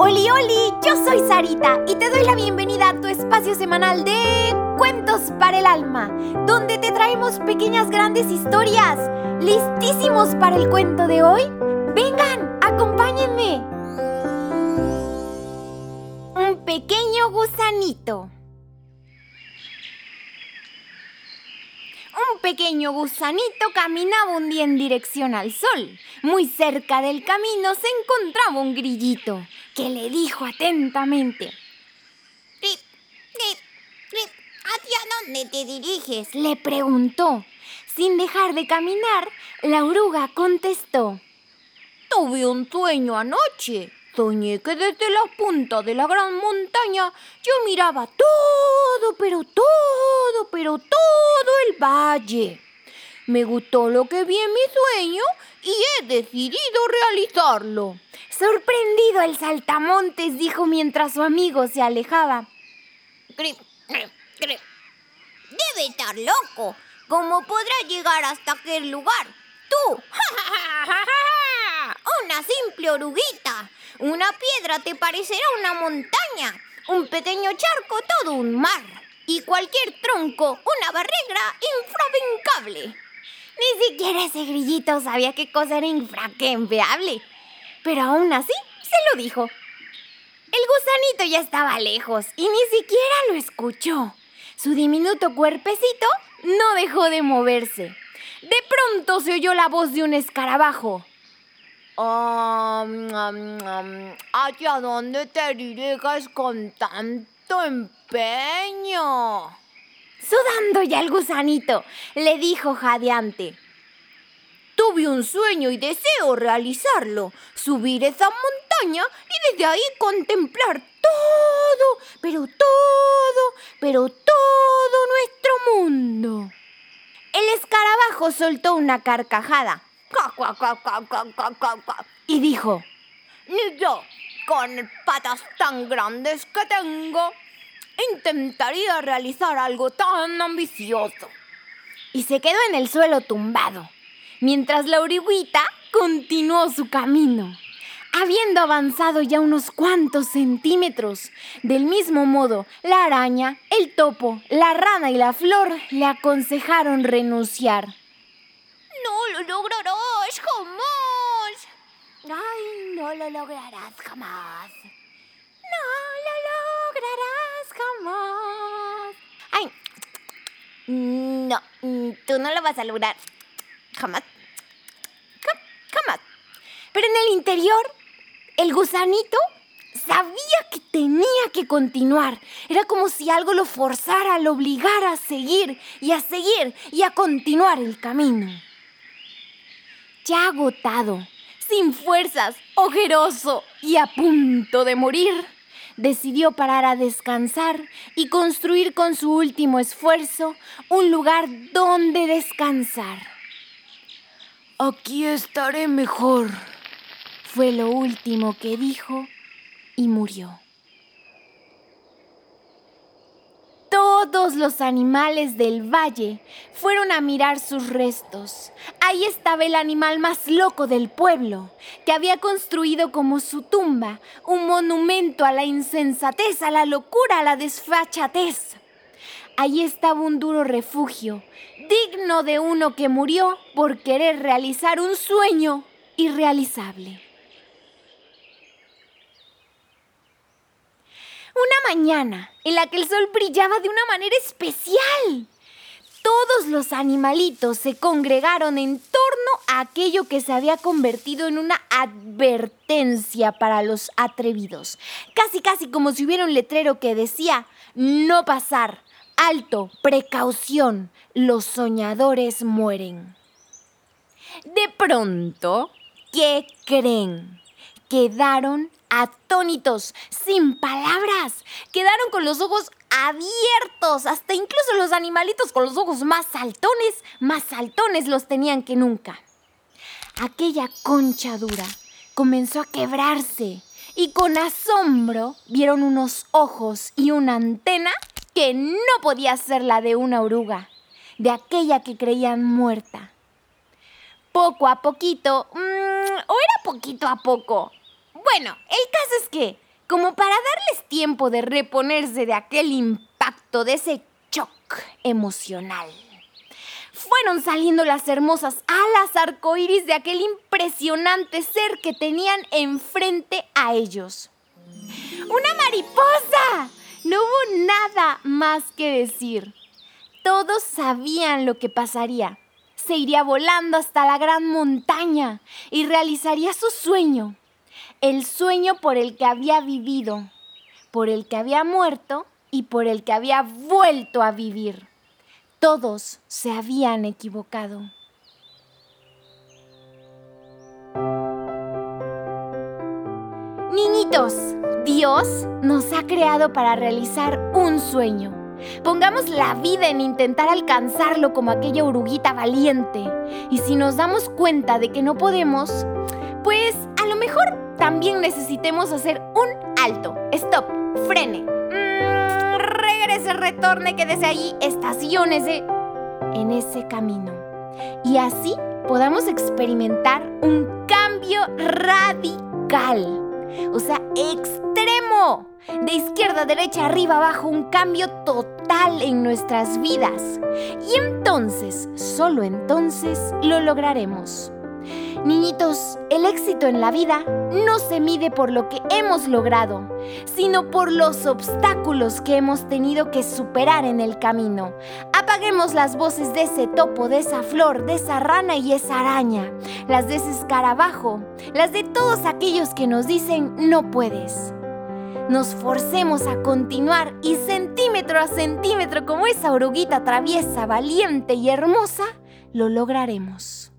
Oli, oli, yo soy Sarita y te doy la bienvenida a tu espacio semanal de Cuentos para el Alma, donde te traemos pequeñas grandes historias. ¿Listísimos para el cuento de hoy? Vengan, acompáñenme. Un pequeño gusanito. Un pequeño gusanito caminaba un día en dirección al sol. Muy cerca del camino se encontraba un grillito que le dijo atentamente. Rip, rip, rip, ¿hacia dónde te diriges? Le preguntó. Sin dejar de caminar, la oruga contestó. Tuve un sueño anoche. Soñé que desde la punta de la gran montaña yo miraba todo, pero todo, pero todo el valle. Me gustó lo que vi en mi sueño y he decidido realizarlo. Sorprendido el saltamontes dijo mientras su amigo se alejaba. Debe estar loco. ¿Cómo podrá llegar hasta aquel lugar? Tú, una simple oruguita. Una piedra te parecerá una montaña. Un pequeño charco, todo un mar. Y cualquier tronco, una barrera infravincable. Ni siquiera ese grillito sabía qué cosa era infranqueable. Pero aún así, se lo dijo. El gusanito ya estaba lejos y ni siquiera lo escuchó. Su diminuto cuerpecito no dejó de moverse. De pronto se oyó la voz de un escarabajo. ¿Hacia dónde te diriges con tanto empeño? Sudando ya el gusanito, le dijo jadeante. Tuve un sueño y deseo realizarlo. Subir esa montaña y desde ahí contemplar todo, pero todo, pero todo nuestro mundo. El escarabajo soltó una carcajada y dijo, Ni yo, con patas tan grandes que tengo, intentaría realizar algo tan ambicioso. Y se quedó en el suelo tumbado, mientras la origuita continuó su camino. Habiendo avanzado ya unos cuantos centímetros, del mismo modo, la araña, el topo, la rana y la flor le aconsejaron renunciar. No lo lograrás jamás. Ay, no lo lograrás jamás. No lo lograrás no, tú no lo vas a lograr. Jamás. Jamás. Pero en el interior, el gusanito sabía que tenía que continuar. Era como si algo lo forzara, lo obligara a seguir y a seguir y a continuar el camino. Ya agotado, sin fuerzas, ojeroso y a punto de morir, decidió parar a descansar y construir con su último esfuerzo un lugar donde descansar. Aquí estaré mejor, fue lo último que dijo y murió. Todos los animales del valle fueron a mirar sus restos. Ahí estaba el animal más loco del pueblo, que había construido como su tumba un monumento a la insensatez, a la locura, a la desfachatez. Ahí estaba un duro refugio, digno de uno que murió por querer realizar un sueño irrealizable. Una mañana en la que el sol brillaba de una manera especial. Todos los animalitos se congregaron en torno a aquello que se había convertido en una advertencia para los atrevidos. Casi, casi como si hubiera un letrero que decía, no pasar, alto, precaución, los soñadores mueren. De pronto, ¿qué creen? Quedaron atónitos, sin palabras. Quedaron con los ojos abiertos, hasta incluso los animalitos con los ojos más saltones, más saltones los tenían que nunca. Aquella concha dura comenzó a quebrarse y con asombro vieron unos ojos y una antena que no podía ser la de una oruga, de aquella que creían muerta. Poco a poquito, mmm, o era poquito a poco. Bueno, el caso es que, como para darles tiempo de reponerse de aquel impacto, de ese shock emocional, fueron saliendo las hermosas alas arcoíris de aquel impresionante ser que tenían enfrente a ellos. ¡Una mariposa! No hubo nada más que decir. Todos sabían lo que pasaría. Se iría volando hasta la gran montaña y realizaría su sueño. El sueño por el que había vivido, por el que había muerto y por el que había vuelto a vivir. Todos se habían equivocado. Niñitos, Dios nos ha creado para realizar un sueño. Pongamos la vida en intentar alcanzarlo como aquella oruguita valiente. Y si nos damos cuenta de que no podemos, pues mejor también necesitemos hacer un alto, stop, frene. Mm, regrese, retorne, que desde ahí estaciones en ese camino. Y así podamos experimentar un cambio radical. O sea, extremo. De izquierda derecha, arriba, abajo, un cambio total en nuestras vidas. Y entonces, solo entonces, lo lograremos. Niñitos, el éxito en la vida no se mide por lo que hemos logrado, sino por los obstáculos que hemos tenido que superar en el camino. Apaguemos las voces de ese topo, de esa flor, de esa rana y esa araña, las de ese escarabajo, las de todos aquellos que nos dicen no puedes. Nos forcemos a continuar y centímetro a centímetro como esa oruguita traviesa, valiente y hermosa, lo lograremos.